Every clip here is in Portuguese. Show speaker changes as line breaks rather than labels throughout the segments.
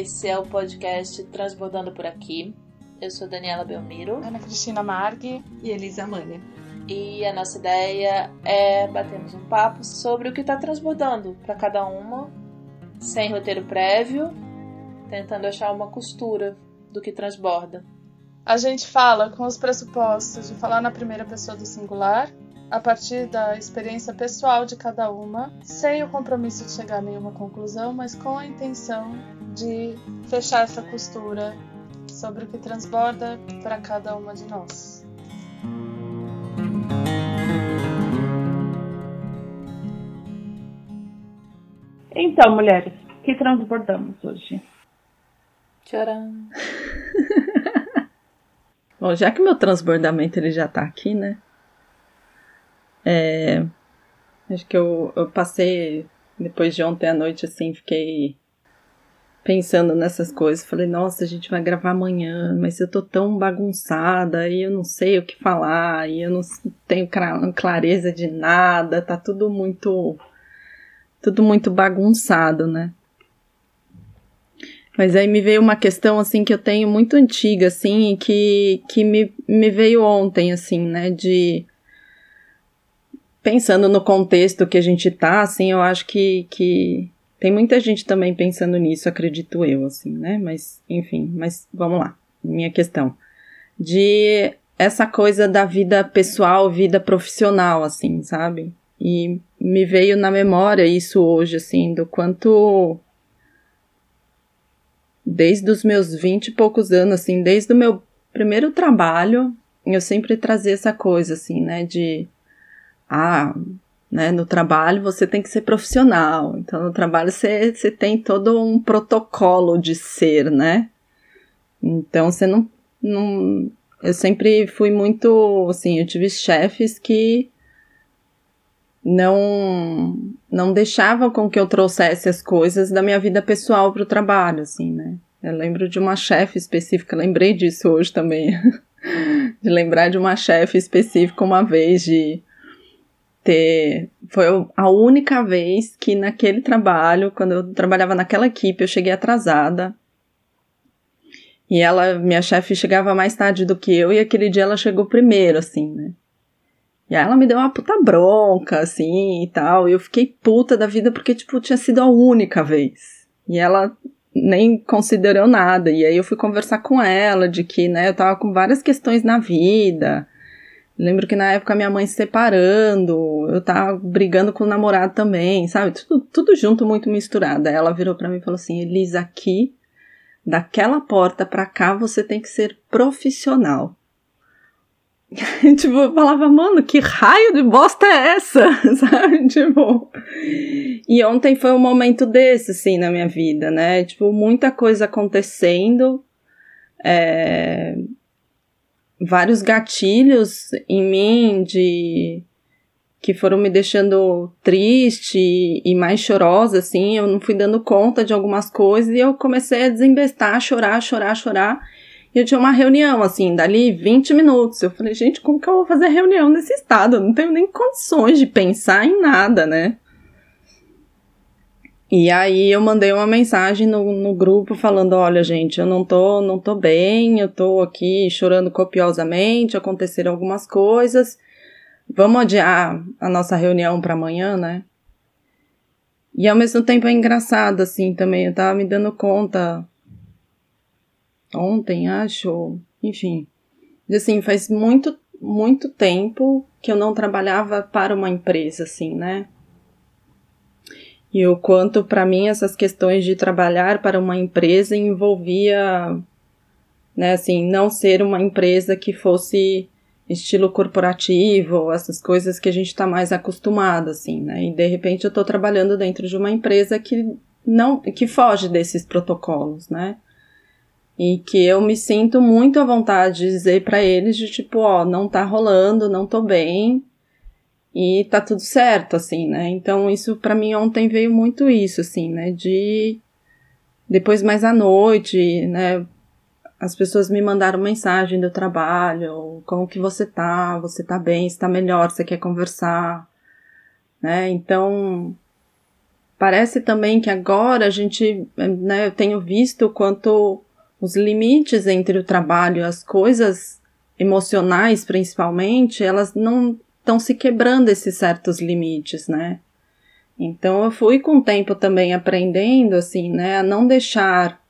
Esse é o podcast Transbordando por Aqui. Eu sou Daniela Belmiro.
Ana Cristina Marg
e Elisa Mania.
E a nossa ideia é batermos um papo sobre o que está transbordando para cada uma, sem roteiro prévio, tentando achar uma costura do que transborda.
A gente fala com os pressupostos de falar na primeira pessoa do singular, a partir da experiência pessoal de cada uma, sem o compromisso de chegar a nenhuma conclusão, mas com a intenção de fechar essa costura sobre o que transborda para cada uma de nós.
Então, mulheres, o que transbordamos hoje?
Tcharam!
Bom, já que meu transbordamento ele já tá aqui, né? É, acho que eu, eu passei, depois de ontem à noite, assim, fiquei pensando nessas coisas. Falei, nossa, a gente vai gravar amanhã, mas eu tô tão bagunçada e eu não sei o que falar, e eu não tenho clareza de nada, tá tudo muito. tudo muito bagunçado, né? Mas aí me veio uma questão, assim, que eu tenho muito antiga, assim, que, que me, me veio ontem, assim, né, de... Pensando no contexto que a gente tá, assim, eu acho que, que tem muita gente também pensando nisso, acredito eu, assim, né, mas, enfim, mas vamos lá, minha questão. De essa coisa da vida pessoal, vida profissional, assim, sabe? E me veio na memória isso hoje, assim, do quanto desde os meus vinte e poucos anos, assim, desde o meu primeiro trabalho, eu sempre trazia essa coisa, assim, né, de, ah, né, no trabalho você tem que ser profissional, então no trabalho você, você tem todo um protocolo de ser, né, então você não, não, eu sempre fui muito, assim, eu tive chefes que não não deixavam com que eu trouxesse as coisas da minha vida pessoal para o trabalho, assim, né? Eu lembro de uma chefe específica, lembrei disso hoje também, de lembrar de uma chefe específica uma vez de ter foi a única vez que naquele trabalho, quando eu trabalhava naquela equipe, eu cheguei atrasada. E ela, minha chefe, chegava mais tarde do que eu, e aquele dia ela chegou primeiro, assim, né? E aí ela me deu uma puta bronca, assim, e tal. E eu fiquei puta da vida porque, tipo, tinha sido a única vez. E ela nem considerou nada. E aí eu fui conversar com ela de que, né, eu tava com várias questões na vida. Lembro que na época minha mãe se separando, eu tava brigando com o namorado também, sabe? Tudo, tudo junto, muito misturado. Aí ela virou para mim e falou assim: Elisa, aqui, daquela porta para cá, você tem que ser profissional. tipo, eu falava, mano, que raio de bosta é essa? Sabe? Tipo. E ontem foi um momento desse, assim, na minha vida, né? Tipo, muita coisa acontecendo. É... Vários gatilhos em mim de. que foram me deixando triste e mais chorosa, assim. Eu não fui dando conta de algumas coisas e eu comecei a desembestar, chorar, chorar, chorar. E eu tinha uma reunião, assim, dali 20 minutos. Eu falei, gente, como que eu vou fazer reunião nesse estado? Eu não tenho nem condições de pensar em nada, né? E aí eu mandei uma mensagem no, no grupo falando, olha, gente, eu não tô, não tô bem, eu tô aqui chorando copiosamente, aconteceram algumas coisas. Vamos adiar a nossa reunião para amanhã, né? E ao mesmo tempo é engraçado, assim, também. Eu tava me dando conta ontem, acho, enfim. Assim, faz muito, muito tempo que eu não trabalhava para uma empresa, assim, né? E o quanto para mim essas questões de trabalhar para uma empresa envolvia, né, assim, não ser uma empresa que fosse estilo corporativo, essas coisas que a gente está mais acostumado, assim, né? E de repente eu estou trabalhando dentro de uma empresa que não, que foge desses protocolos, né? e que eu me sinto muito à vontade de dizer para eles de tipo, ó, não tá rolando, não tô bem e tá tudo certo, assim, né? Então isso para mim ontem veio muito isso, assim, né? De depois mais à noite, né? As pessoas me mandaram mensagem do trabalho, como que você tá? Você tá bem? Está melhor? Você quer conversar? Né? Então parece também que agora a gente, né, eu tenho visto quanto os limites entre o trabalho as coisas emocionais, principalmente, elas não estão se quebrando esses certos limites, né? Então eu fui com o tempo também aprendendo, assim, né, a não deixar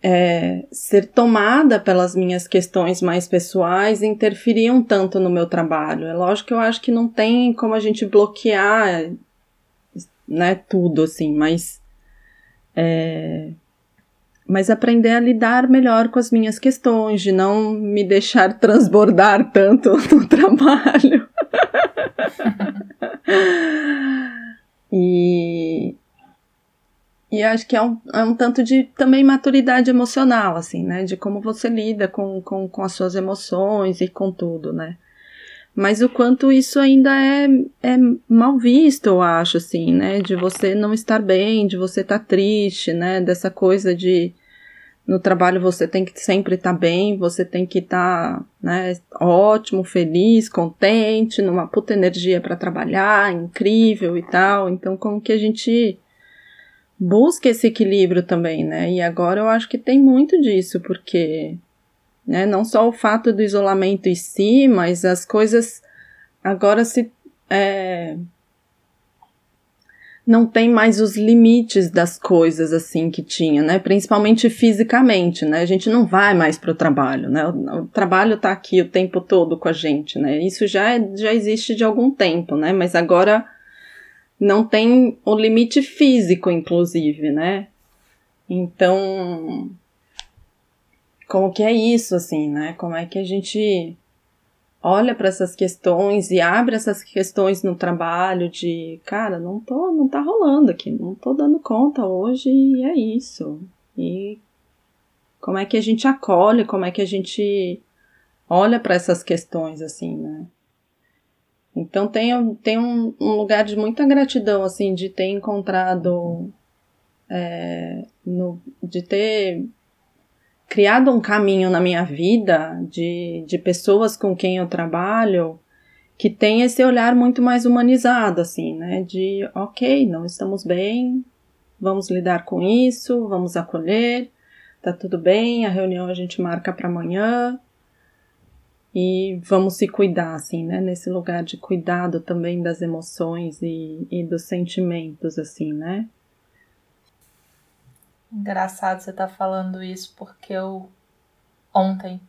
é, ser tomada pelas minhas questões mais pessoais interferiam tanto no meu trabalho. É lógico que eu acho que não tem como a gente bloquear, né, tudo, assim, mas é, mas aprender a lidar melhor com as minhas questões, de não me deixar transbordar tanto no trabalho. e, e acho que é um, é um tanto de também maturidade emocional, assim, né? De como você lida com, com, com as suas emoções e com tudo, né? Mas o quanto isso ainda é, é mal visto, eu acho, assim, né? De você não estar bem, de você estar tá triste, né? Dessa coisa de no trabalho você tem que sempre estar tá bem, você tem que estar, tá, né, ótimo, feliz, contente, numa puta energia para trabalhar, incrível e tal. Então, como que a gente busca esse equilíbrio também, né? E agora eu acho que tem muito disso, porque, né, não só o fato do isolamento em si, mas as coisas agora se é, não tem mais os limites das coisas assim que tinha, né? Principalmente fisicamente, né? A gente não vai mais para o trabalho, né? O, trabalho está aqui o tempo todo com a gente, né? Isso já, é, já existe de algum tempo, né? Mas agora não tem o limite físico, inclusive, né? Então, como que é isso, assim, né? Como é que a gente olha para essas questões e abre essas questões no trabalho de, cara, não tô, não tá rolando aqui, não tô dando conta hoje e é isso. E como é que a gente acolhe, como é que a gente olha para essas questões assim, né? Então tem, tem um, um, lugar de muita gratidão, assim, de ter encontrado, é, no, de ter criado um caminho na minha vida de, de pessoas com quem eu trabalho que tem esse olhar muito mais humanizado, assim, né? De, ok, não estamos bem, vamos lidar com isso, vamos acolher, tá tudo bem, a reunião a gente marca para amanhã e vamos se cuidar, assim, né? Nesse lugar de cuidado também das emoções e, e dos sentimentos, assim, né?
Engraçado você estar tá falando isso, porque eu ontem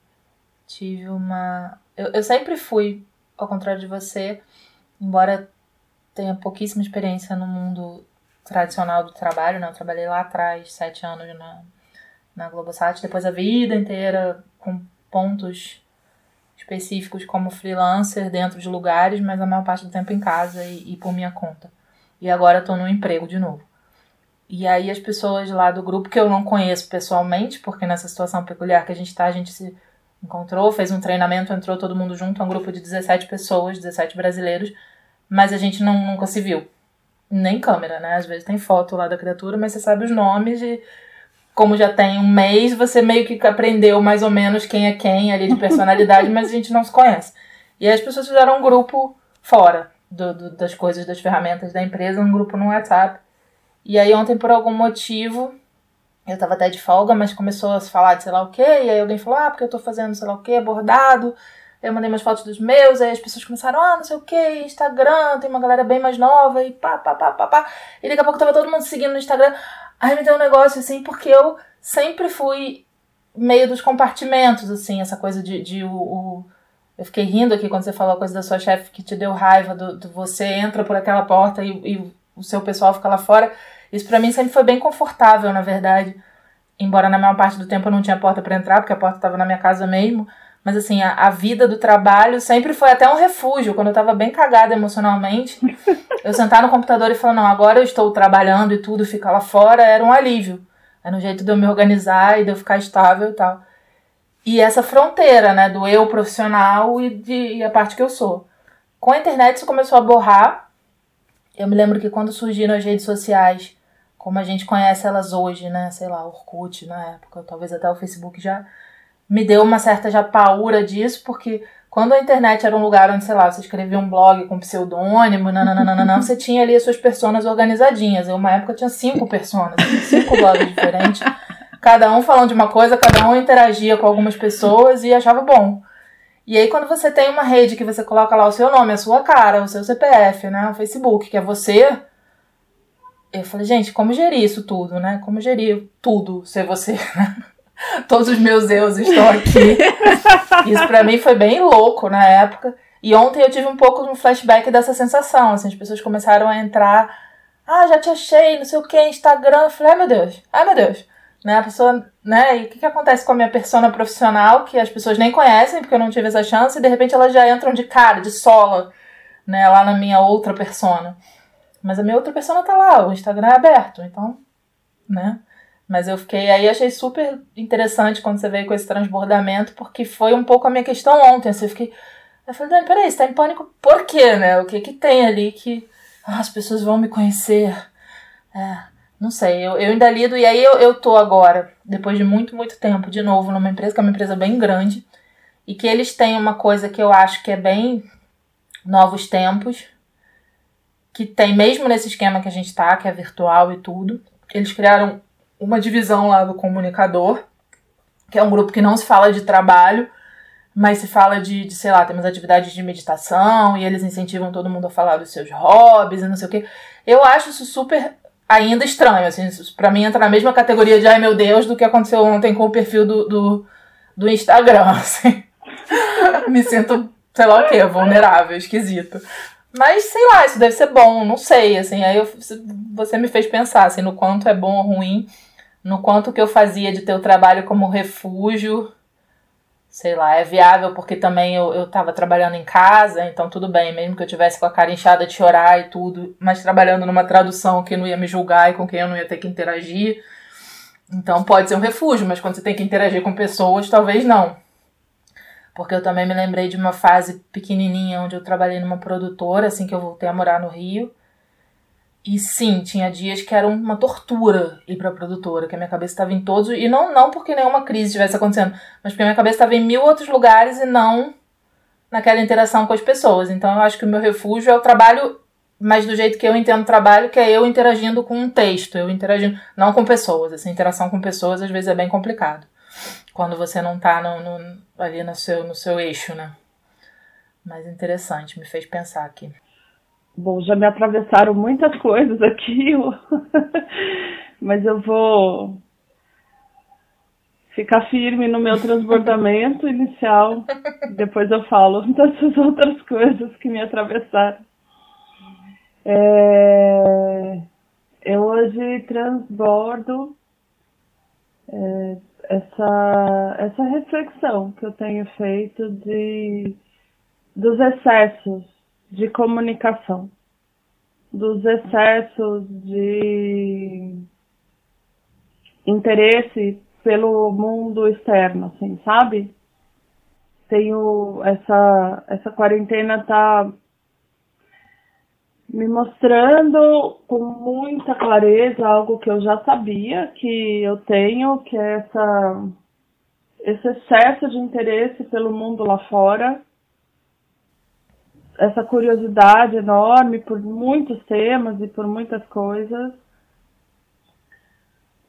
tive uma. Eu, eu sempre fui, ao contrário de você, embora tenha pouquíssima experiência no mundo tradicional do trabalho, né? Eu trabalhei lá atrás, sete anos na, na Globosat, depois a vida inteira com pontos específicos como freelancer dentro de lugares, mas a maior parte do tempo em casa e, e por minha conta. E agora estou no emprego de novo. E aí as pessoas lá do grupo que eu não conheço pessoalmente, porque nessa situação peculiar que a gente tá, a gente se encontrou, fez um treinamento, entrou todo mundo junto, é um grupo de 17 pessoas, 17 brasileiros, mas a gente não, nunca se viu. Nem câmera, né? Às vezes tem foto lá da criatura, mas você sabe os nomes e como já tem um mês, você meio que aprendeu mais ou menos quem é quem ali de personalidade, mas a gente não se conhece. E aí as pessoas fizeram um grupo fora do, do, das coisas, das ferramentas da empresa, um grupo no WhatsApp e aí ontem, por algum motivo, eu tava até de folga, mas começou a se falar de sei lá o quê, e aí alguém falou, ah, porque eu tô fazendo sei lá o quê, bordado. Eu mandei umas fotos dos meus, aí as pessoas começaram, ah, não sei o que, Instagram, tem uma galera bem mais nova, e pá, pá, pá, pá, pá. E daqui a pouco tava todo mundo seguindo no Instagram. Aí me deu um negócio assim, porque eu sempre fui meio dos compartimentos, assim, essa coisa de, de o, o... Eu fiquei rindo aqui quando você falou a coisa da sua chefe que te deu raiva, do, do você entra por aquela porta e, e o seu pessoal fica lá fora. Isso para mim sempre foi bem confortável, na verdade. Embora na maior parte do tempo eu não tinha porta para entrar, porque a porta estava na minha casa mesmo. Mas assim, a, a, vida do trabalho sempre foi até um refúgio. Quando eu tava bem cagada emocionalmente, eu sentar no computador e falar, não, agora eu estou trabalhando e tudo fica lá fora, era um alívio. Era um jeito de eu me organizar e de eu ficar estável e tal. E essa fronteira, né, do eu profissional e, de, e a parte que eu sou. Com a internet isso começou a borrar, eu me lembro que quando surgiram as redes sociais, como a gente conhece elas hoje, né? Sei lá, Orkut na época, talvez até o Facebook já me deu uma certa já paura disso, porque Quando a internet era um lugar onde, sei lá, você escrevia um blog com pseudônimo, nananana, você tinha ali as suas personas organizadinhas. Eu, uma época, tinha cinco personas, cinco blogs diferentes, cada um falando de uma coisa, cada um interagia com algumas pessoas e achava bom. E aí, quando você tem uma rede que você coloca lá o seu nome, a sua cara, o seu CPF, né, o Facebook, que é você, eu falei, gente, como gerir isso tudo, né? Como gerir tudo ser você, né? Todos os meus eus estão aqui. Isso para mim foi bem louco na época. E ontem eu tive um pouco de um flashback dessa sensação. Assim, as pessoas começaram a entrar. Ah, já te achei, não sei o que, Instagram. Eu falei, ai meu Deus, ai meu Deus. Né, a pessoa, né, e o que, que acontece com a minha persona profissional, que as pessoas nem conhecem, porque eu não tive essa chance, e de repente elas já entram de cara, de sola, né, lá na minha outra persona. Mas a minha outra persona tá lá, o Instagram é aberto, então, né. Mas eu fiquei aí, achei super interessante quando você veio com esse transbordamento, porque foi um pouco a minha questão ontem. Assim, eu fiquei. Eu falei, Dani, peraí, você tá em pânico por quê, né? O que que tem ali que ah, as pessoas vão me conhecer? É, não sei, eu, eu ainda lido, e aí eu, eu tô agora, depois de muito, muito tempo, de novo, numa empresa que é uma empresa bem grande, e que eles têm uma coisa que eu acho que é bem novos tempos, que tem mesmo nesse esquema que a gente tá, que é virtual e tudo. Eles criaram uma divisão lá do comunicador, que é um grupo que não se fala de trabalho, mas se fala de, de, sei lá, temos atividades de meditação e eles incentivam todo mundo a falar dos seus hobbies e não sei o quê. Eu acho isso super ainda estranho, assim, para mim entra na mesma categoria de ai meu Deus do que aconteceu ontem com o perfil do, do, do Instagram, assim. Me sinto, sei lá o que, vulnerável, esquisito. Mas sei lá, isso deve ser bom, não sei, assim, aí eu, você me fez pensar, assim, no quanto é bom ou ruim no quanto que eu fazia de ter o trabalho como refúgio, sei lá, é viável porque também eu, eu tava trabalhando em casa, então tudo bem, mesmo que eu tivesse com a cara inchada de chorar e tudo, mas trabalhando numa tradução que não ia me julgar e com quem eu não ia ter que interagir. Então pode ser um refúgio, mas quando você tem que interagir com pessoas, talvez não. Porque eu também me lembrei de uma fase pequenininha onde eu trabalhei numa produtora, assim que eu voltei a morar no Rio. E sim, tinha dias que era uma tortura ir pra produtora, que a minha cabeça estava em todos. E não, não porque nenhuma crise estivesse acontecendo, mas porque a minha cabeça estava em mil outros lugares e não naquela interação com as pessoas. Então eu acho que o meu refúgio é o trabalho, mas do jeito que eu entendo o trabalho, que é eu interagindo com um texto, eu interagindo, não com pessoas. Essa interação com pessoas às vezes é bem complicado. Quando você não tá no, no, ali no seu, no seu eixo, né? Mas interessante, me fez pensar aqui.
Bom, já me atravessaram muitas coisas aqui, mas eu vou ficar firme no meu transbordamento inicial. Depois eu falo dessas outras coisas que me atravessaram. É, eu hoje transbordo é, essa, essa reflexão que eu tenho feito de, dos excessos de comunicação, dos excessos de interesse pelo mundo externo, assim, sabe? Tenho essa essa quarentena tá me mostrando com muita clareza algo que eu já sabia que eu tenho, que é essa esse excesso de interesse pelo mundo lá fora essa curiosidade enorme por muitos temas e por muitas coisas.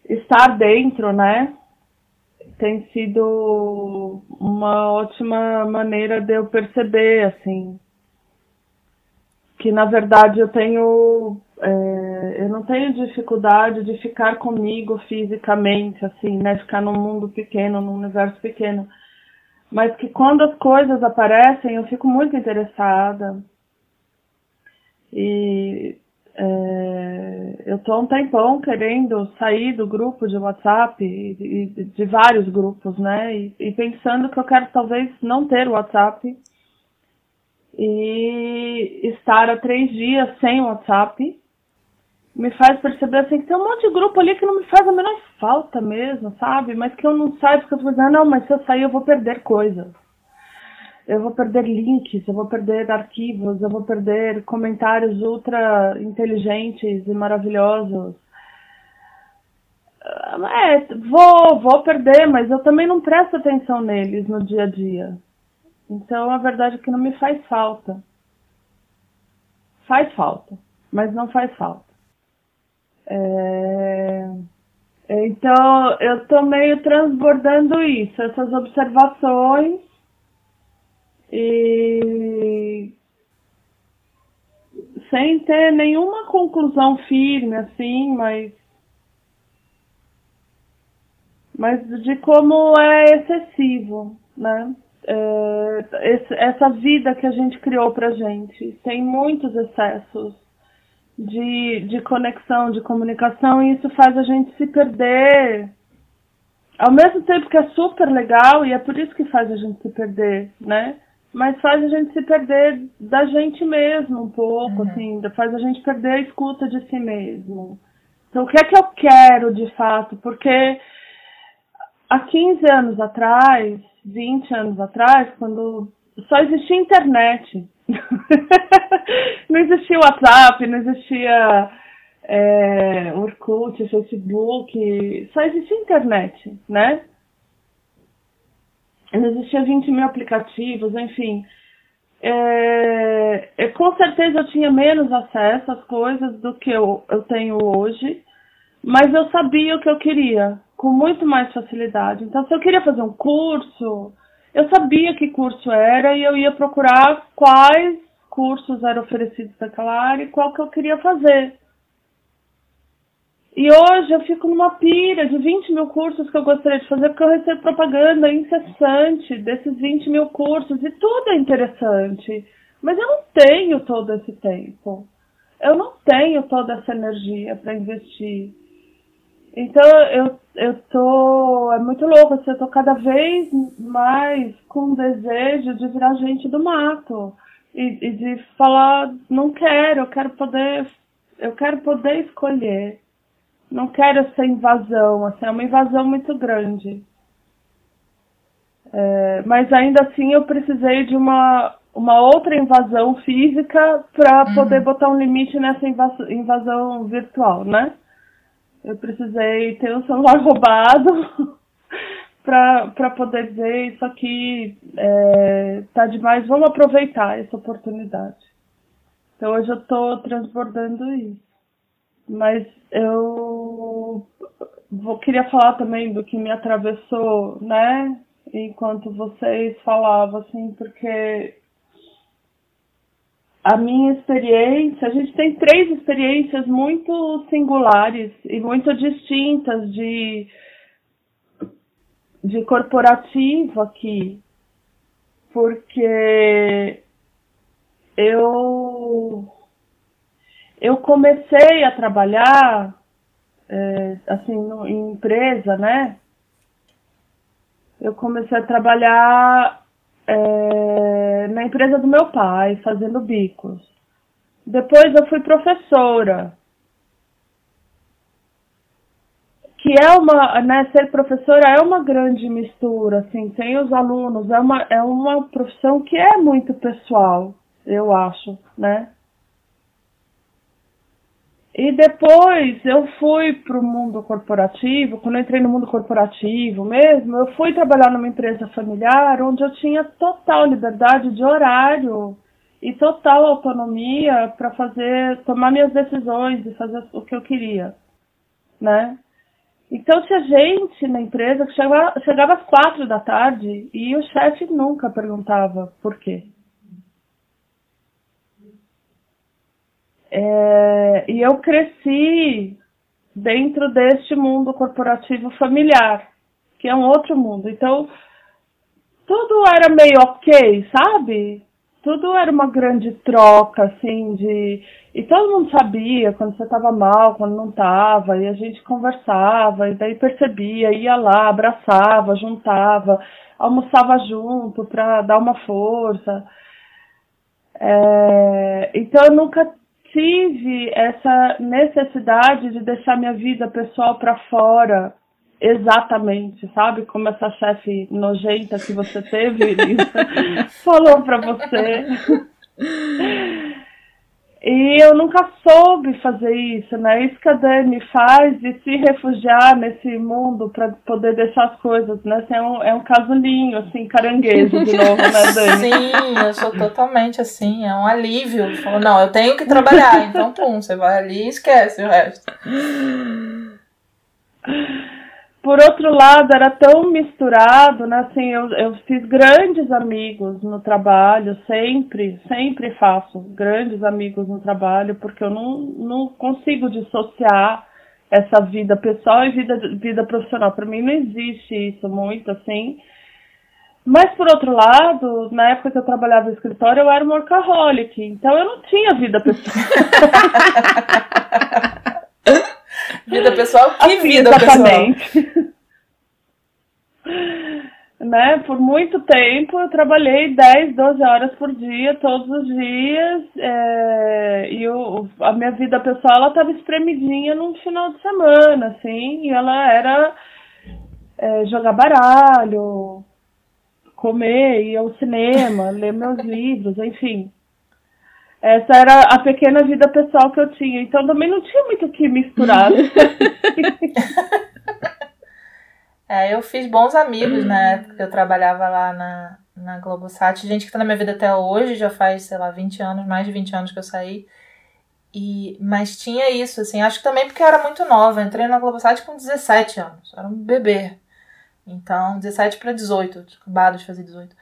Estar dentro, né? Tem sido uma ótima maneira de eu perceber, assim, que na verdade eu tenho. É, eu não tenho dificuldade de ficar comigo fisicamente, assim, né? Ficar num mundo pequeno, num universo pequeno mas que quando as coisas aparecem eu fico muito interessada. E é, eu estou um tempão querendo sair do grupo de WhatsApp, e, de, de vários grupos, né? E, e, pensando que eu quero talvez não ter WhatsApp e estar há três dias sem WhatsApp me faz perceber assim que tem um monte de grupo ali que não me faz a menor falta mesmo, sabe? Mas que eu não saio porque eu tô ah, não, mas se eu sair eu vou perder coisas. Eu vou perder links, eu vou perder arquivos, eu vou perder comentários ultra inteligentes e maravilhosos. É, vou, vou perder, mas eu também não presto atenção neles no dia a dia. Então a verdade é que não me faz falta. Faz falta, mas não faz falta. É... Então eu tô meio transbordando isso, essas observações e sem ter nenhuma conclusão firme assim, mas mas de como é excessivo, né? É, essa vida que a gente criou pra gente tem muitos excessos de, de conexão, de comunicação, e isso faz a gente se perder. Ao mesmo tempo que é super legal, e é por isso que faz a gente se perder, né? Mas faz a gente se perder da gente mesmo um pouco, uhum. assim, faz a gente perder a escuta de si mesmo. Então, o que é que eu quero de fato? Porque há 15 anos atrás, 20 anos atrás, quando só existia internet, não existia WhatsApp, não existia é, Orkut, Facebook, só existia internet, né? Não existia 20 mil aplicativos, enfim. É, é, com certeza eu tinha menos acesso às coisas do que eu, eu tenho hoje, mas eu sabia o que eu queria, com muito mais facilidade. Então, se eu queria fazer um curso, eu sabia que curso era e eu ia procurar quais cursos eram oferecidos naquela área e qual que eu queria fazer. E hoje eu fico numa pira de 20 mil cursos que eu gostaria de fazer, porque eu recebo propaganda incessante desses 20 mil cursos e tudo é interessante. Mas eu não tenho todo esse tempo. Eu não tenho toda essa energia para investir. Então eu, eu tô. É muito louco, assim, eu tô cada vez mais com desejo de virar gente do mato. E, e de falar, não quero, eu quero poder. Eu quero poder escolher. Não quero essa invasão, assim, é uma invasão muito grande. É, mas ainda assim eu precisei de uma, uma outra invasão física para uhum. poder botar um limite nessa invasão virtual, né? Eu precisei ter um celular roubado para poder dizer isso aqui é, tá demais, vamos aproveitar essa oportunidade. Então hoje eu estou transbordando isso. Mas eu vou, queria falar também do que me atravessou, né? Enquanto vocês falavam, assim, porque a minha experiência, a gente tem três experiências muito singulares e muito distintas de, de corporativo aqui, porque eu, eu comecei a trabalhar é, assim no, em empresa, né? Eu comecei a trabalhar é, na empresa do meu pai, fazendo bicos. Depois eu fui professora. Que é uma, né, ser professora é uma grande mistura, assim, tem os alunos, é uma, é uma profissão que é muito pessoal, eu acho, né? E depois eu fui para o mundo corporativo, quando eu entrei no mundo corporativo mesmo, eu fui trabalhar numa empresa familiar onde eu tinha total liberdade de horário e total autonomia para fazer, tomar minhas decisões e fazer o que eu queria, né? Então tinha gente na empresa que chegava, chegava às quatro da tarde e o chefe nunca perguntava por quê. É, e eu cresci dentro deste mundo corporativo familiar, que é um outro mundo. Então, tudo era meio ok, sabe? Tudo era uma grande troca, assim, de. E todo mundo sabia quando você estava mal, quando não estava, e a gente conversava, e daí percebia, ia lá, abraçava, juntava, almoçava junto para dar uma força. É... Então eu nunca tive essa necessidade de deixar minha vida pessoal para fora exatamente, sabe? Como essa chefe nojenta que você teve, falou para você. E eu nunca soube fazer isso, né? Isso que a Dani faz de se refugiar nesse mundo para poder deixar as coisas, né? Assim, é, um, é um casulinho, assim, caranguejo de novo, né, Dani?
Sim, eu sou totalmente assim, é um alívio. Falo, não, eu tenho que trabalhar, então pum, você vai ali e esquece o resto.
Por outro lado, era tão misturado, né? Assim, eu, eu fiz grandes amigos no trabalho, sempre, sempre faço grandes amigos no trabalho, porque eu não, não consigo dissociar essa vida pessoal e vida, vida profissional. Para mim não existe isso muito, assim. Mas, por outro lado, na época que eu trabalhava no escritório, eu era um workaholic, então eu não tinha vida pessoal.
Vida pessoal? Que assim, vida exatamente. pessoal?
Né? Por muito tempo eu trabalhei 10, 12 horas por dia, todos os dias, é, e o, a minha vida pessoal ela estava espremidinha no final de semana, assim, e ela era é, jogar baralho, comer, ir ao cinema, ler meus livros, enfim. Essa era a pequena vida pessoal que eu tinha. Então também não tinha muito o que misturar.
é, eu fiz bons amigos na época que eu trabalhava lá na, na Globosat. Gente que tá na minha vida até hoje, já faz, sei lá, 20 anos, mais de 20 anos que eu saí. E, mas tinha isso, assim, acho que também porque eu era muito nova. Eu entrei na Globosat com 17 anos, era um bebê. Então, 17 para 18, acabado de fazer 18.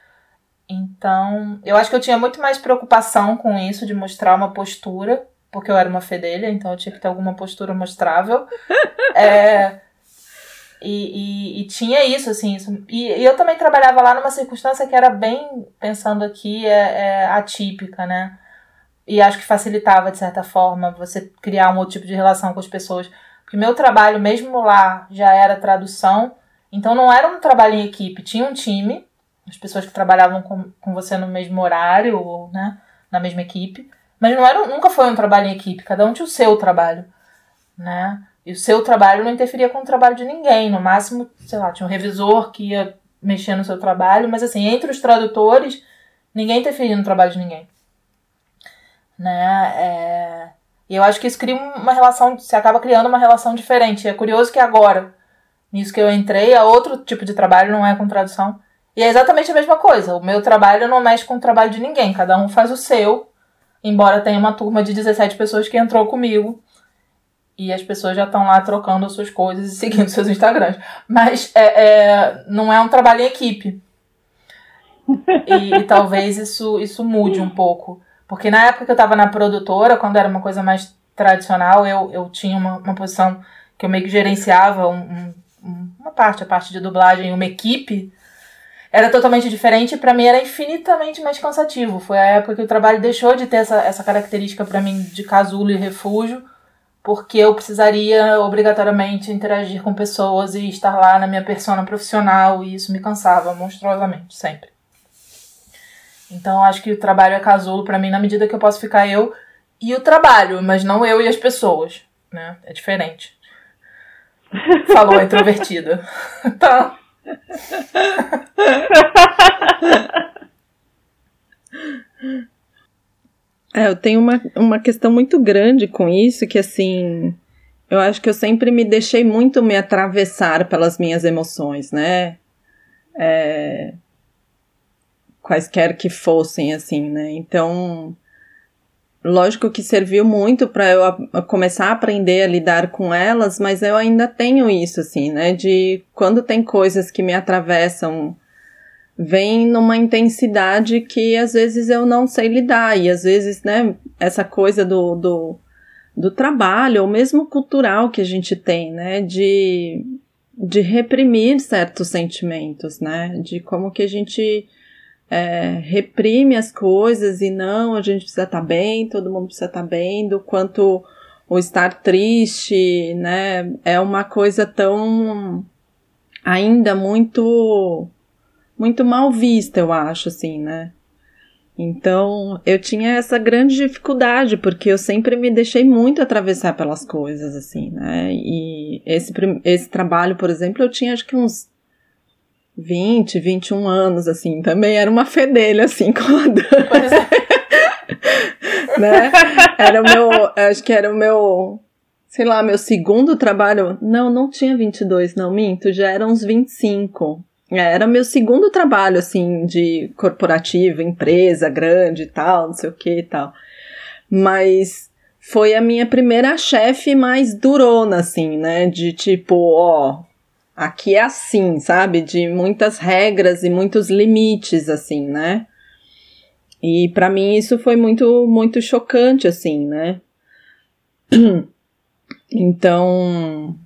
Então, eu acho que eu tinha muito mais preocupação com isso, de mostrar uma postura, porque eu era uma fedelha, então eu tinha que ter alguma postura mostrável. é, e, e, e, tinha isso, assim. Isso, e, e, eu também trabalhava lá numa circunstância que era bem, pensando aqui, é, é, atípica, né? E acho que facilitava, de certa forma, você criar um outro tipo de relação com as pessoas. Porque meu trabalho, mesmo lá, já era tradução. Então não era um trabalho em equipe, tinha um time as pessoas que trabalhavam com, com você no mesmo horário, ou, né, na mesma equipe. Mas não era, nunca foi um trabalho em equipe, cada um tinha o seu trabalho, né? E o seu trabalho não interferia com o trabalho de ninguém. No máximo, sei lá, tinha um revisor que ia mexer no seu trabalho, mas assim, entre os tradutores, ninguém interferia no trabalho de ninguém. Né? É... E eu acho que isso cria uma relação, você acaba criando uma relação diferente. É curioso que agora, nisso que eu entrei, é outro tipo de trabalho, não é com tradução e é exatamente a mesma coisa. O meu trabalho não mexe com o trabalho de ninguém. Cada um faz o seu. Embora tenha uma turma de 17 pessoas que entrou comigo. E as pessoas já estão lá trocando as suas coisas e seguindo seus Instagrams. Mas é, é não é um trabalho em equipe. E, e, talvez isso, isso mude um pouco. Porque na época que eu estava na produtora, quando era uma coisa mais tradicional, eu, eu tinha uma, uma posição que eu meio que gerenciava um, um, uma parte, a parte de dublagem, uma equipe era totalmente diferente para mim era infinitamente mais cansativo. Foi a época que o trabalho deixou de ter essa, essa característica para mim de casulo e refúgio, porque eu precisaria obrigatoriamente interagir com pessoas e estar lá na minha persona profissional e isso me cansava monstruosamente, sempre. Então acho que o trabalho é casulo para mim na medida que eu posso ficar eu e o trabalho, mas não eu e as pessoas, né? É diferente. Falou a introvertida. Então,
é, eu tenho uma, uma questão muito grande com isso, que assim, eu acho que eu sempre me deixei muito me atravessar pelas minhas emoções, né? É, quaisquer que fossem, assim, né? Então, lógico que serviu muito para eu a, a começar a aprender a lidar com elas, mas eu ainda tenho isso, assim, né? De quando tem coisas que me atravessam, vem numa intensidade que às vezes eu não sei lidar, e às vezes, né, essa coisa do, do, do trabalho, ou mesmo cultural que a gente tem, né? De, de reprimir certos sentimentos, né? De como que a gente é, reprime as coisas e não, a gente precisa estar tá bem, todo mundo precisa estar tá bem, do quanto o estar triste, né, é uma coisa tão ainda muito muito mal vista, eu acho, assim, né? Então, eu tinha essa grande dificuldade, porque eu sempre me deixei muito atravessar pelas coisas, assim, né? E esse, esse trabalho, por exemplo, eu tinha acho que uns 20, 21 anos, assim, também era uma fedelha, assim, com a Dani. né? Era o meu, acho que era o meu, sei lá, meu segundo trabalho. Não, não tinha 22, não, minto, já eram uns 25. É, era meu segundo trabalho, assim, de corporativo, empresa grande e tal, não sei o que e tal. Mas foi a minha primeira chefe mais durona, assim, né? De tipo, ó, aqui é assim, sabe? De muitas regras e muitos limites, assim, né? E para mim isso foi muito, muito chocante, assim, né? Então,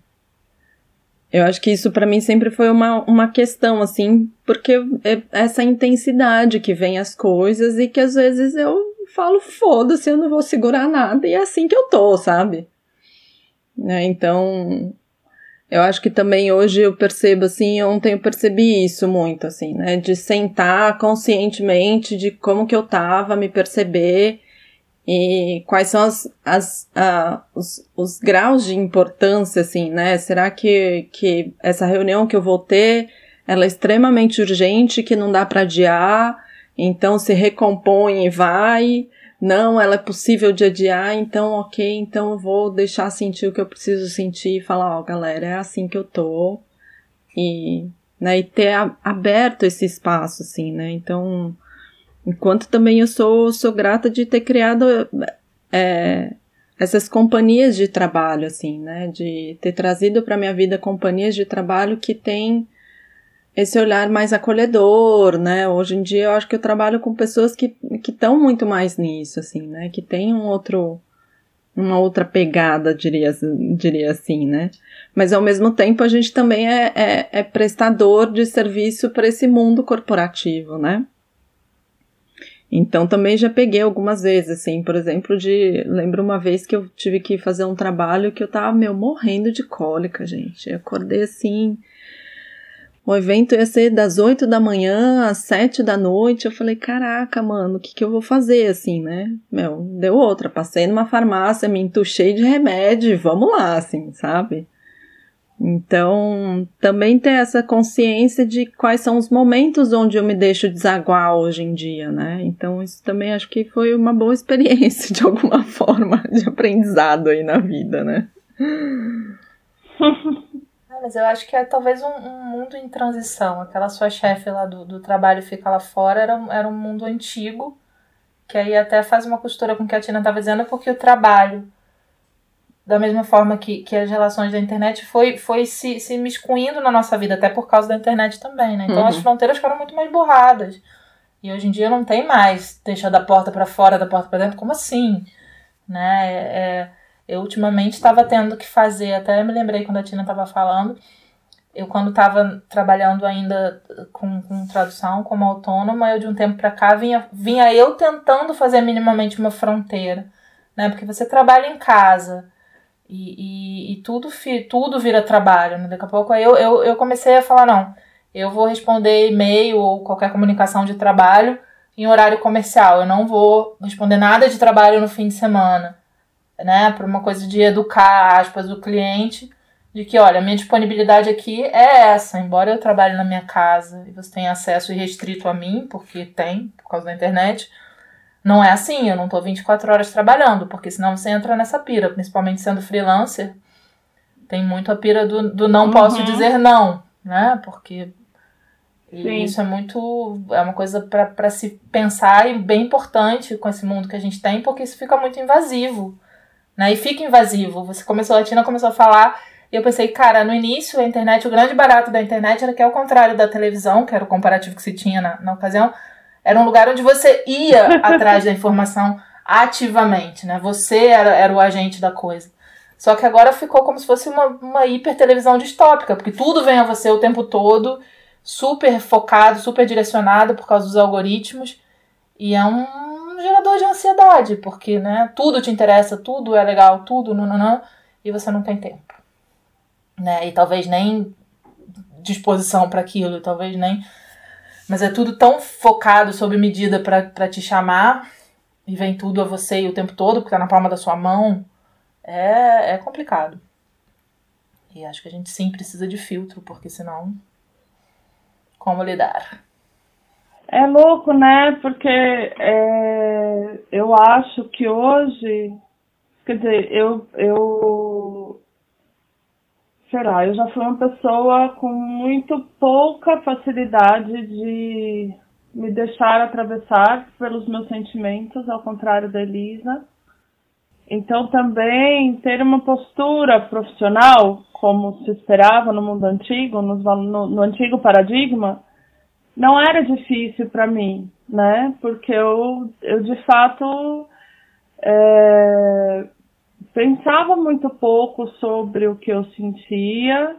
eu acho que isso para mim sempre foi uma, uma questão, assim, porque é essa intensidade que vem as coisas e que às vezes eu falo, foda-se, eu não vou segurar nada, e é assim que eu tô, sabe? Né? Então, eu acho que também hoje eu percebo assim, ontem eu percebi isso muito, assim, né? De sentar conscientemente de como que eu tava, me perceber e quais são as, as, uh, os, os graus de importância, assim, né? Será que, que essa reunião que eu vou ter, ela é extremamente urgente, que não dá para adiar, então se recompõe e vai? Não, ela é possível de adiar, então ok, então eu vou deixar sentir o que eu preciso sentir e falar, ó, oh, galera, é assim que eu tô. E, né, e ter aberto esse espaço, assim, né? Então, enquanto também eu sou, sou grata de ter criado é, essas companhias de trabalho, assim, né? De ter trazido para minha vida companhias de trabalho que têm esse olhar mais acolhedor, né? Hoje em dia eu acho que eu trabalho com pessoas que estão muito mais nisso, assim, né? Que tem um outro, uma outra pegada, diria, diria assim, né? Mas ao mesmo tempo a gente também é, é, é prestador de serviço para esse mundo corporativo, né? Então também já peguei algumas vezes, assim, por exemplo, de. Lembro uma vez que eu tive que fazer um trabalho que eu tava, meu, morrendo de cólica, gente. Eu acordei assim o evento ia ser das 8 da manhã às 7 da noite. Eu falei, caraca, mano, o que, que eu vou fazer assim, né? Meu, deu outra. Passei numa farmácia, me entuchei de remédio, vamos lá, assim, sabe? Então, também ter essa consciência de quais são os momentos onde eu me deixo desaguar hoje em dia, né? Então, isso também acho que foi uma boa experiência, de alguma forma, de aprendizado aí na vida, né?
mas eu acho que é talvez um, um, mundo em transição. Aquela sua chefe lá do, do trabalho fica lá fora era, era um mundo antigo, que aí até faz uma costura com o que a Tina estava dizendo, porque o trabalho, da mesma forma que, que as relações da internet, foi, foi se, se miscuindo na nossa vida, até por causa da internet também, né? Então uhum. as fronteiras ficaram muito mais borradas. E hoje em dia não tem mais deixar da porta para fora, da porta para dentro, como assim? Né? É, eu ultimamente estava tendo que fazer, até me lembrei quando a Tina estava falando, eu quando estava trabalhando ainda com, com, tradução como autônoma, eu de um tempo para cá vinha, vinha eu tentando fazer minimamente uma fronteira, né? Porque você trabalha em casa e, e, e tudo, tudo vira trabalho, né? Daqui a pouco aí eu, eu, eu comecei a falar, não, eu vou responder e-mail ou qualquer comunicação de trabalho em horário comercial, eu não vou responder nada de trabalho no fim de semana né, para uma coisa de educar, aspas, o cliente, de que, olha, minha disponibilidade aqui é essa, embora eu trabalhe na minha casa e você tenha acesso irrestrito a mim, porque tem, por causa da internet, não é assim, eu não estou 24 horas trabalhando, porque senão você entra nessa pira, principalmente sendo freelancer, tem muito a pira do, do não uhum. posso dizer não, né, porque Sim. isso é muito. É uma coisa para se pensar e bem importante com esse mundo que a gente tem, porque isso fica muito invasivo né? E fica invasivo. Você começou, a Tina começou a falar, e eu pensei, cara, no início a internet, o grande barato da internet era que ao contrário da televisão, que era o comparativo que se tinha na, na ocasião, era um lugar onde você ia atrás da informação ativamente, né? Você era, era o agente da coisa. Só que agora ficou como se fosse uma, uma hiper televisão distópica, porque tudo vem a você o tempo todo, super focado, super direcionado por causa dos algoritmos, e é um gerador de ansiedade, porque né, tudo te interessa, tudo é legal, tudo, não, não, não, e você não tem tempo. Né? E talvez nem disposição para aquilo, talvez nem. Mas é tudo tão focado sob medida para te chamar, e vem tudo a você e o tempo todo, porque tá na palma da sua mão. É, é complicado. E acho que a gente sim precisa de filtro, porque senão. Como lidar?
É louco, né? Porque é, eu acho que hoje, quer dizer, eu, eu, sei lá, eu já fui uma pessoa com muito pouca facilidade de me deixar atravessar pelos meus sentimentos, ao contrário da Elisa. Então, também ter uma postura profissional, como se esperava no mundo antigo, no, no, no antigo paradigma, não era difícil para mim, né? Porque eu, eu de fato, é, pensava muito pouco sobre o que eu sentia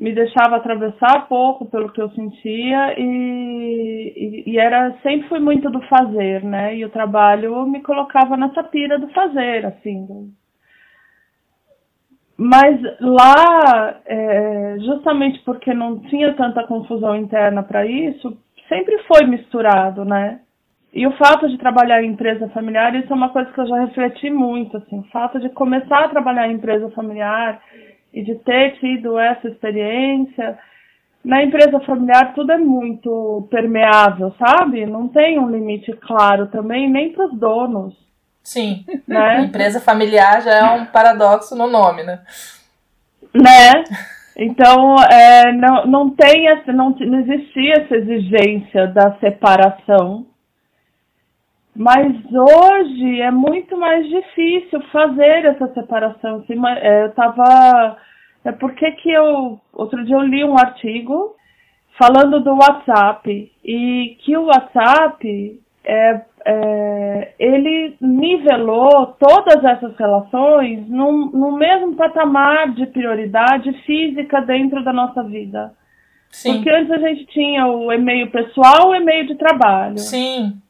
me deixava atravessar pouco pelo que eu sentia e, e, e, era sempre fui muito do fazer, né? E o trabalho me colocava nessa pira do fazer, assim. Mas lá, é, justamente porque não tinha tanta confusão interna para isso, sempre foi misturado, né? E o fato de trabalhar em empresa familiar, isso é uma coisa que eu já refleti muito, assim, o fato de começar a trabalhar em empresa familiar e de ter tido essa experiência. Na empresa familiar tudo é muito permeável, sabe? Não tem um limite claro também, nem para os donos.
Sim. Né? empresa familiar já é um paradoxo no nome, né?
Né? Então, é, não, não tem essa, não, não existia essa exigência da separação. Mas hoje é muito mais difícil fazer essa separação. É, eu estava é porque que eu outro dia eu li um artigo falando do WhatsApp e que o WhatsApp é, é, ele nivelou todas essas relações num, no mesmo patamar de prioridade física dentro da nossa vida. Sim. Porque antes a gente tinha o e-mail pessoal e o e-mail de trabalho.
Sim.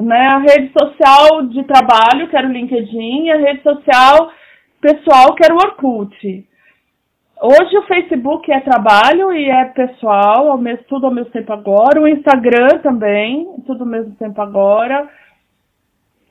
Né, a rede social de trabalho, que era o LinkedIn, e a rede social pessoal, que era o Orkut. Hoje o Facebook é trabalho e é pessoal, ao mesmo, tudo ao mesmo tempo agora. O Instagram também, tudo ao mesmo tempo agora.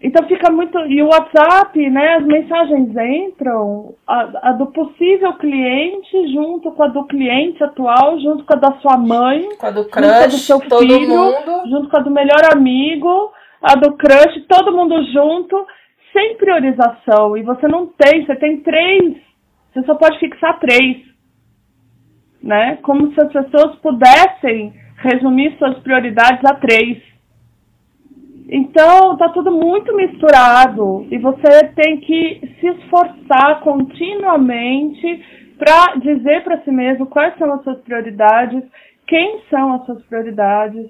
Então fica muito. E o WhatsApp, né? As mensagens entram, a, a, do possível cliente junto com a do cliente atual, junto com a da sua mãe,
com a do crush, com a do seu filho, mundo.
junto com a do melhor amigo, a do crush, todo mundo junto sem priorização. E você não tem, você tem três, você só pode fixar três. Né? Como se as pessoas pudessem resumir suas prioridades a três. Então, tá tudo muito misturado e você tem que se esforçar continuamente para dizer para si mesmo quais são as suas prioridades, quem são as suas prioridades,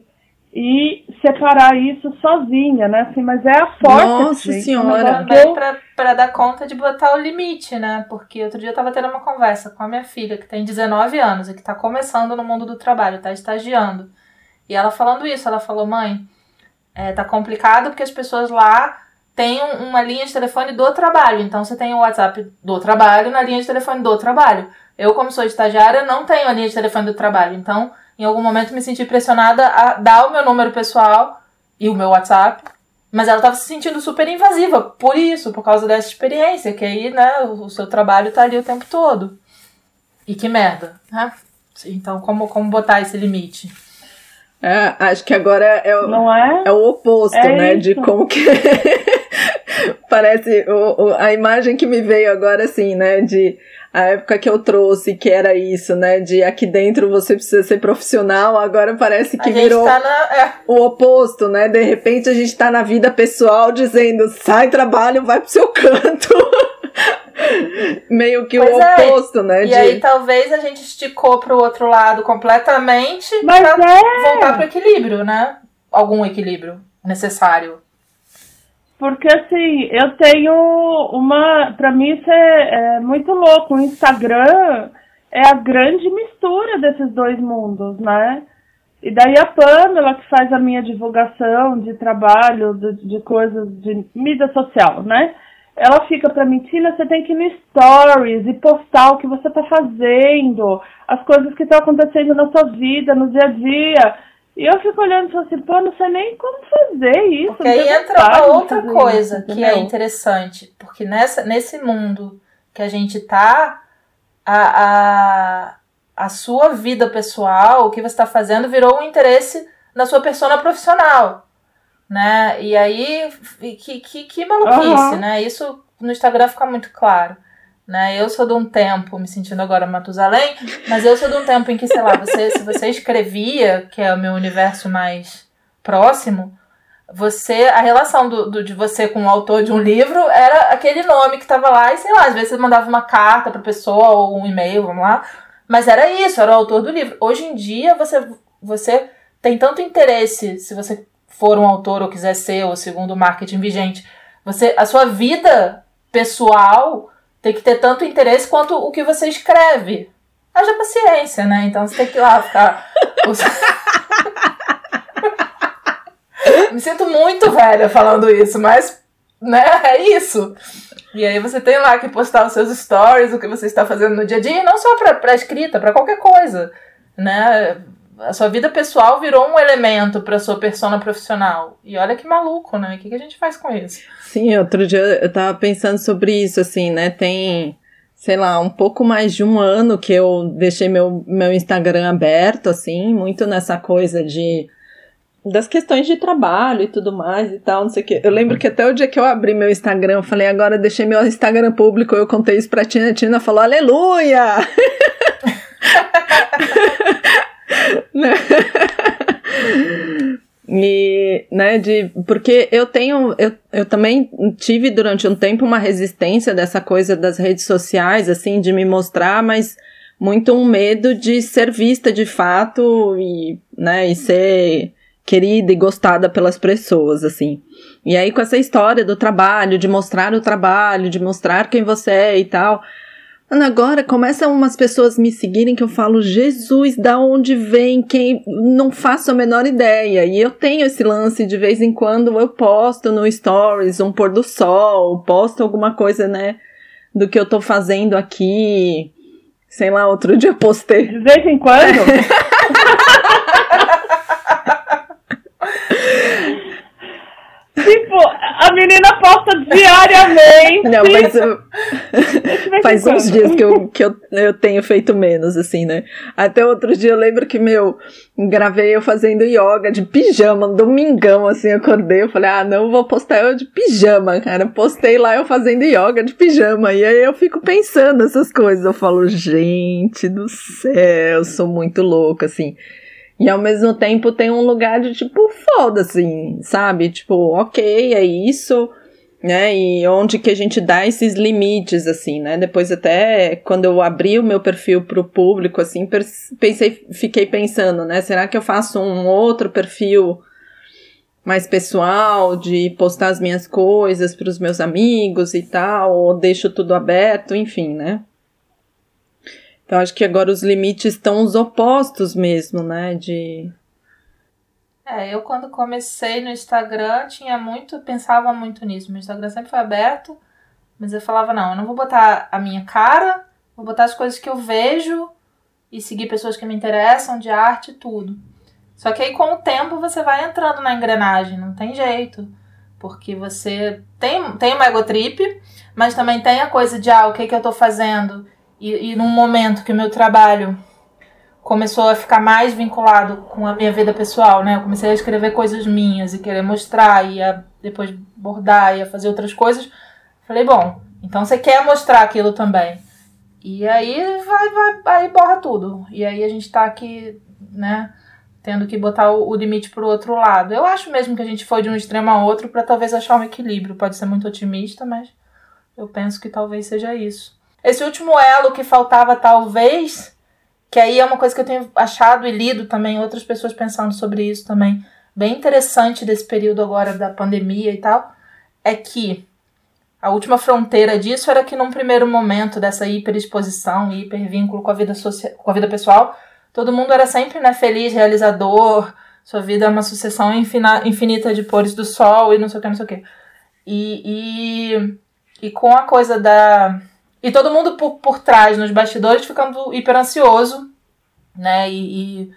e separar isso sozinha, né? Assim, mas é a força.
Nossa gente, senhora!
Também pra, pra dar conta de botar o limite, né? Porque outro dia eu tava tendo uma conversa com a minha filha, que tem 19 anos e que tá começando no mundo do trabalho, tá estagiando. E ela falando isso, ela falou, mãe, é, tá complicado porque as pessoas lá têm uma linha de telefone do trabalho. Então você tem o WhatsApp do trabalho na linha de telefone do trabalho. Eu, como sou estagiária, não tenho a linha de telefone do trabalho. Então em algum momento me senti pressionada a dar o meu número pessoal e o meu WhatsApp. Mas ela estava se sentindo super invasiva por isso, por causa dessa experiência, que aí, né, o seu trabalho tá ali o tempo todo. E que merda, né? Então, como, como botar esse limite?
É, acho que agora é o,
Não é?
é o oposto, é né? Isso. De como que. Parece o, o, a imagem que me veio agora, assim, né? De a época que eu trouxe, que era isso, né? De aqui dentro você precisa ser profissional, agora parece que virou
tá na, é.
o oposto, né? De repente a gente tá na vida pessoal dizendo sai trabalho, vai pro seu canto. Meio que pois o é. oposto, né?
E de... aí talvez a gente esticou pro outro lado completamente Mas pra é. voltar pro equilíbrio, né? Algum equilíbrio necessário.
Porque assim, eu tenho uma. Pra mim isso é, é, muito louco. O Instagram é a grande mistura desses dois mundos, né? E daí a Pamela, que faz a minha divulgação de trabalho, de, de coisas de mídia social, né? Ela fica pra mim, Tina, você tem que ir no Stories e postar o que você tá fazendo, as coisas que estão acontecendo na sua vida, no dia a dia. E eu fico olhando e falo assim, pô, não sei nem como fazer isso.
Porque aí entra uma outra coisa isso, que é interessante. Porque nessa, nesse mundo que a gente tá, a, a, a sua vida pessoal, o que você está fazendo, virou um interesse na sua persona profissional. Né? E aí, que, que, que maluquice, uhum. né? Isso no Instagram fica muito claro. Né? Eu sou de um tempo, me sentindo agora Matusalém, mas eu sou de um tempo em que, sei lá, você, se você escrevia, que é o meu universo mais próximo, você a relação do, do, de você com o autor de um livro era aquele nome que estava lá e sei lá às vezes você mandava uma carta para pessoa ou um e-mail vamos lá mas era isso era o autor do livro hoje em dia você você tem tanto interesse se você for um autor ou quiser ser ou segundo o marketing vigente você a sua vida pessoal tem que ter tanto interesse quanto o que você escreve haja paciência né então você tem que ir lá ficar Me sinto muito velha falando isso, mas, né, é isso. E aí você tem lá que postar os seus stories, o que você está fazendo no dia a dia, e não só pra, pra escrita, para qualquer coisa, né? A sua vida pessoal virou um elemento para sua persona profissional. E olha que maluco, né? O que, que a gente faz com isso?
Sim, outro dia eu tava pensando sobre isso, assim, né? Tem, sei lá, um pouco mais de um ano que eu deixei meu, meu Instagram aberto, assim, muito nessa coisa de das questões de trabalho e tudo mais e tal, não sei o que. Eu lembro que até o dia que eu abri meu Instagram, eu falei, agora deixei meu Instagram público, eu contei isso pra Tina, a Tina falou, aleluia! Né? E, né, de, porque eu tenho, eu, eu também tive durante um tempo uma resistência dessa coisa das redes sociais, assim, de me mostrar, mas muito um medo de ser vista de fato e, né, e ser querida e gostada pelas pessoas, assim. E aí, com essa história do trabalho, de mostrar o trabalho, de mostrar quem você é e tal. Mano, agora começam umas pessoas me seguirem que eu falo, Jesus, da onde vem? Quem não faço a menor ideia. E eu tenho esse lance de vez em quando eu posto no Stories um pôr do sol, posto alguma coisa, né, do que eu tô fazendo aqui. Sei lá, outro dia eu postei.
De vez em quando? Tipo, a menina posta diariamente.
Não, mas eu... faz uns dias que, eu, que eu, eu tenho feito menos, assim, né? Até outro dia eu lembro que, meu, gravei eu fazendo yoga de pijama, um domingão, assim, acordei. Eu falei, ah, não vou postar eu de pijama, cara. Postei lá eu fazendo yoga de pijama. E aí eu fico pensando essas coisas. Eu falo, gente do céu, eu sou muito louca, assim. E ao mesmo tempo tem um lugar de tipo, foda assim, sabe? Tipo, ok, é isso, né? E onde que a gente dá esses limites, assim, né? Depois até quando eu abri o meu perfil pro público, assim, pensei, fiquei pensando, né? Será que eu faço um outro perfil mais pessoal, de postar as minhas coisas para os meus amigos e tal, ou deixo tudo aberto, enfim, né? Então acho que agora os limites estão os opostos mesmo, né? De.
É, eu quando comecei no Instagram tinha muito, pensava muito nisso. Meu Instagram sempre foi aberto, mas eu falava, não, eu não vou botar a minha cara, vou botar as coisas que eu vejo e seguir pessoas que me interessam, de arte e tudo. Só que aí com o tempo você vai entrando na engrenagem, não tem jeito. Porque você tem, tem uma egotrip, mas também tem a coisa de, ah, o que, que eu tô fazendo? E, e num momento que o meu trabalho começou a ficar mais vinculado com a minha vida pessoal, né? Eu comecei a escrever coisas minhas e querer mostrar e a depois bordar e a fazer outras coisas. Falei, bom, então você quer mostrar aquilo também. E aí vai, vai, aí borra tudo. E aí a gente tá aqui, né, tendo que botar o, limite pro outro lado. Eu acho mesmo que a gente foi de um extremo a outro para talvez achar um equilíbrio. Pode ser muito otimista, mas eu penso que talvez seja isso. Esse último elo que faltava, talvez, que aí é uma coisa que eu tenho achado e lido também, outras pessoas pensando sobre isso também, bem interessante desse período agora da pandemia e tal, é que a última fronteira disso era que num primeiro momento dessa hiperexposição hipervínculo com a vida social, com a vida pessoal, todo mundo era sempre né, feliz, realizador, sua vida é uma sucessão infinita de pores do sol e não sei o que, não sei o que. E, e, e com a coisa da e todo mundo por, por trás, nos bastidores, ficando hiper ansioso, né? E, e,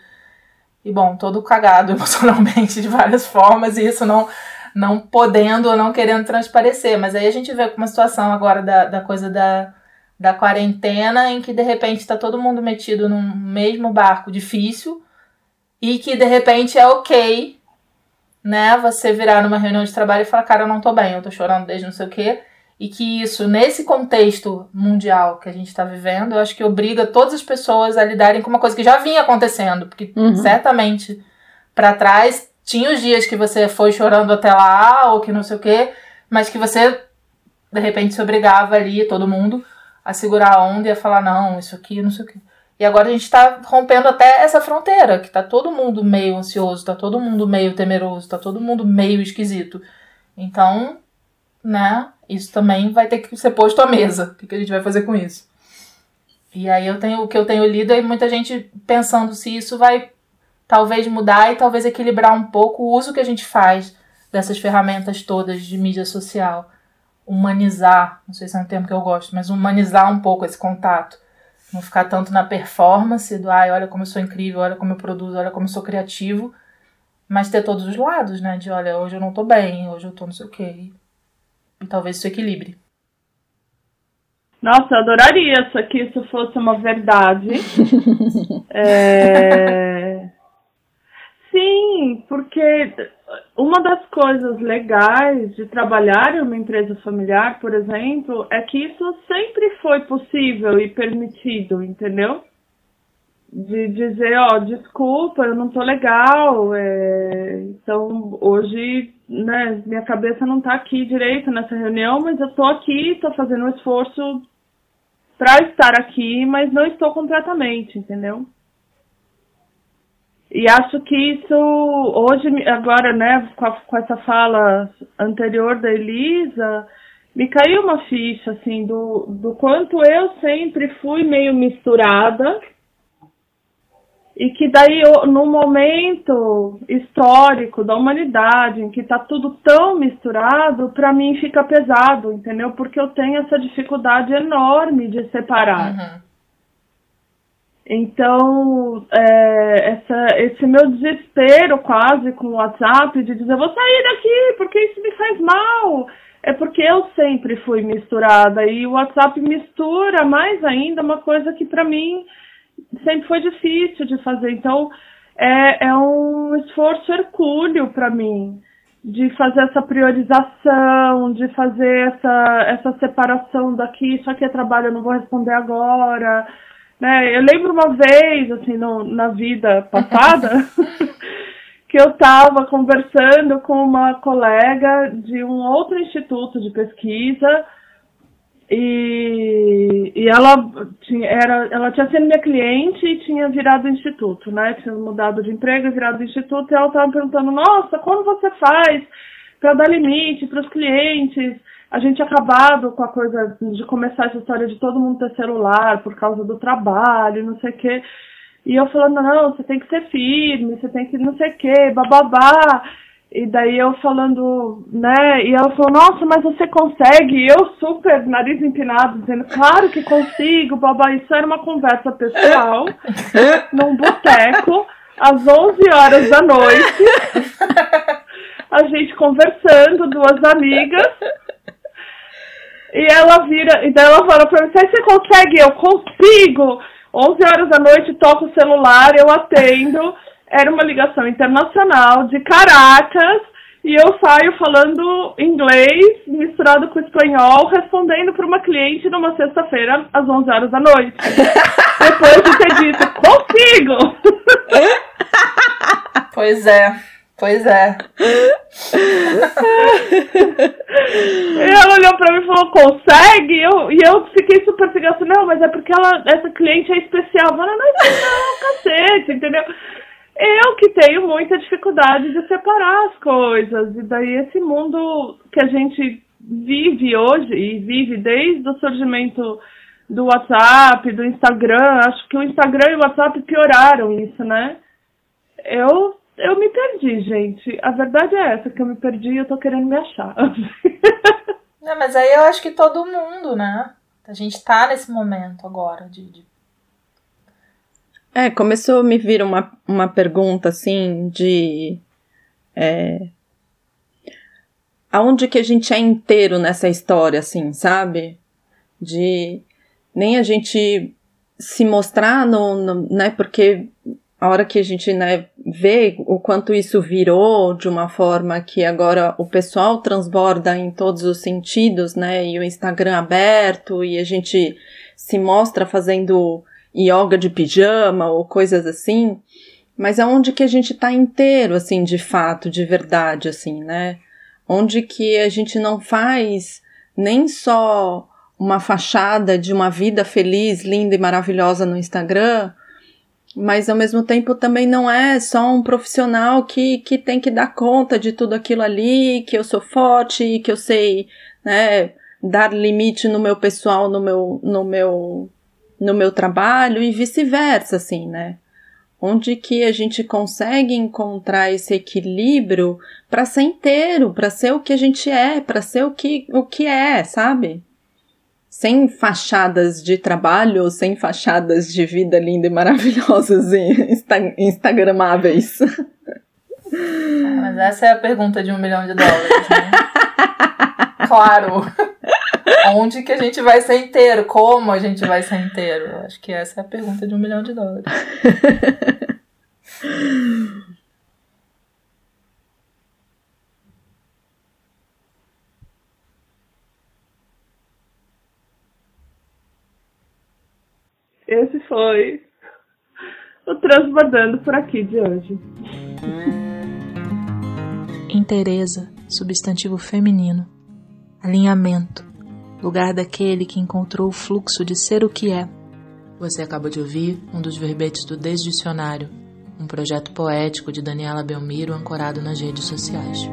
e, bom, todo cagado emocionalmente de várias formas, e isso não, não podendo ou não querendo transparecer. Mas aí a gente vê com uma situação agora da, da coisa da, da quarentena em que de repente está todo mundo metido num mesmo barco difícil e que de repente é ok, né? Você virar numa reunião de trabalho e falar, cara, eu não tô bem, eu tô chorando desde não sei o quê. E que isso, nesse contexto mundial que a gente está vivendo, eu acho que obriga todas as pessoas a lidarem com uma coisa que já vinha acontecendo. Porque uhum. certamente para trás tinha os dias que você foi chorando até lá, ou que não sei o quê, mas que você de repente se obrigava ali, todo mundo, a segurar a onda e a falar, não, isso aqui, não sei o quê. E agora a gente está rompendo até essa fronteira, que tá todo mundo meio ansioso, tá todo mundo meio temeroso, tá todo mundo meio esquisito. Então, né, isso também vai ter que ser posto à mesa. O que, que a gente vai fazer com isso? E aí eu tenho o que eu tenho lido é muita gente pensando se isso vai talvez mudar e talvez equilibrar um pouco o uso que a gente faz dessas ferramentas todas de mídia social humanizar, não sei se é um termo que eu gosto, mas humanizar um pouco esse contato. Não ficar tanto na performance do, ai, olha como eu sou incrível, olha como eu produzo, olha como eu sou criativo, mas ter todos os lados, né? De, olha, hoje eu não tô bem, hoje eu tô não sei o quê. Talvez isso equilibre.
Nossa, eu adoraria que isso fosse uma verdade. é... Sim, porque uma das coisas legais de trabalhar em uma empresa familiar, por exemplo, é que isso sempre foi possível e permitido, entendeu? De dizer, ó, desculpa, eu não tô legal, é... então hoje, né, minha cabeça não tá aqui direito nessa reunião, mas eu tô aqui, tô fazendo um esforço para estar aqui, mas não estou completamente, entendeu? E acho que isso, hoje, agora, né, com, a, com, essa fala anterior da Elisa, me caiu uma ficha, assim, do, do quanto eu sempre fui meio misturada. E que daí, no momento histórico da humanidade, em que está tudo tão misturado, para mim fica pesado, entendeu? Porque eu tenho essa dificuldade enorme de separar. Uhum. Então, é, essa, esse meu desespero quase com o WhatsApp de dizer, vou sair daqui porque isso me faz mal, é porque eu sempre fui misturada e o WhatsApp mistura mais ainda uma coisa que para mim sempre foi difícil de fazer. Então, é, é um esforço hercúleo para mim de fazer essa priorização, de fazer essa, essa separação daqui, isso aqui é trabalho, eu não vou responder agora né? Eu lembro uma vez, assim, no, na vida passada, que eu estava conversando com uma colega de um outro instituto de pesquisa e, e ela, tinha, era, ela tinha sido minha cliente e tinha virado instituto, né? Tinha mudado de emprego e virado instituto e ela estava perguntando, nossa, como você faz para dar limite para os clientes? a gente tinha acabado com a coisa de começar essa história de todo mundo ter celular por causa do trabalho, não sei o quê. E eu falando, não, você tem que ser firme, você tem que não sei o quê, bababá. E daí eu falando, né? E ela falou, nossa, mas você consegue? E eu super, nariz empinado, dizendo, claro que consigo, babá. Isso era uma conversa pessoal, num boteco, às 11 horas da noite. A gente conversando, duas amigas. E ela vira, e daí ela fala pra mim, você consegue? Eu consigo! 11 horas da noite, toco o celular, eu atendo. Era uma ligação internacional de Caracas e eu saio falando inglês misturado com espanhol, respondendo para uma cliente numa sexta-feira às 11 horas da noite. Depois de ter dito, consigo!
Pois é. Pois é.
e ela olhou pra mim e falou, consegue? Eu, e eu fiquei super assim, não, mas é porque ela, essa cliente é especial. Eu falei, não, não, cacete, entendeu? Eu que tenho muita dificuldade de separar as coisas. E daí esse mundo que a gente vive hoje, e vive desde o surgimento do WhatsApp, do Instagram, acho que o Instagram e o WhatsApp pioraram isso, né? Eu eu me perdi, gente. A verdade é essa, que eu me perdi e eu tô querendo me achar.
Não, mas aí eu acho que todo mundo, né? A gente tá nesse momento agora de. de...
É, começou a me vir uma, uma pergunta assim de. É, aonde que a gente é inteiro nessa história, assim, sabe? De nem a gente se mostrar no, no, né, porque a hora que a gente, né, vê o quanto isso virou de uma forma que agora o pessoal transborda em todos os sentidos, né, e o Instagram aberto e a gente se mostra fazendo yoga de pijama ou coisas assim, mas é onde que a gente tá inteiro, assim, de fato, de verdade, assim, né? Onde que a gente não faz nem só uma fachada de uma vida feliz, linda e maravilhosa no Instagram, mas ao mesmo tempo também não é só um profissional que, que tem que dar conta de tudo aquilo ali, que eu sou forte, que eu sei, né, dar limite no meu pessoal, no meu, no meu, no meu trabalho e vice-versa, assim, né? Onde que a gente consegue encontrar esse equilíbrio para ser inteiro, para ser o que a gente é, para ser o que, o que é, sabe? sem fachadas de trabalho, sem fachadas de vida linda e maravilhosas e insta instagramáveis.
Mas essa é a pergunta de um milhão de dólares, né? claro. Onde que a gente vai ser inteiro? Como a gente vai ser inteiro? Acho que essa é a pergunta de um milhão de dólares.
esse foi o Transbordando por aqui de hoje.
Interesa, substantivo feminino. Alinhamento, lugar daquele que encontrou o fluxo de ser o que é. Você acaba de ouvir um dos verbetes do Desdicionário, um projeto poético de Daniela Belmiro ancorado nas redes sociais.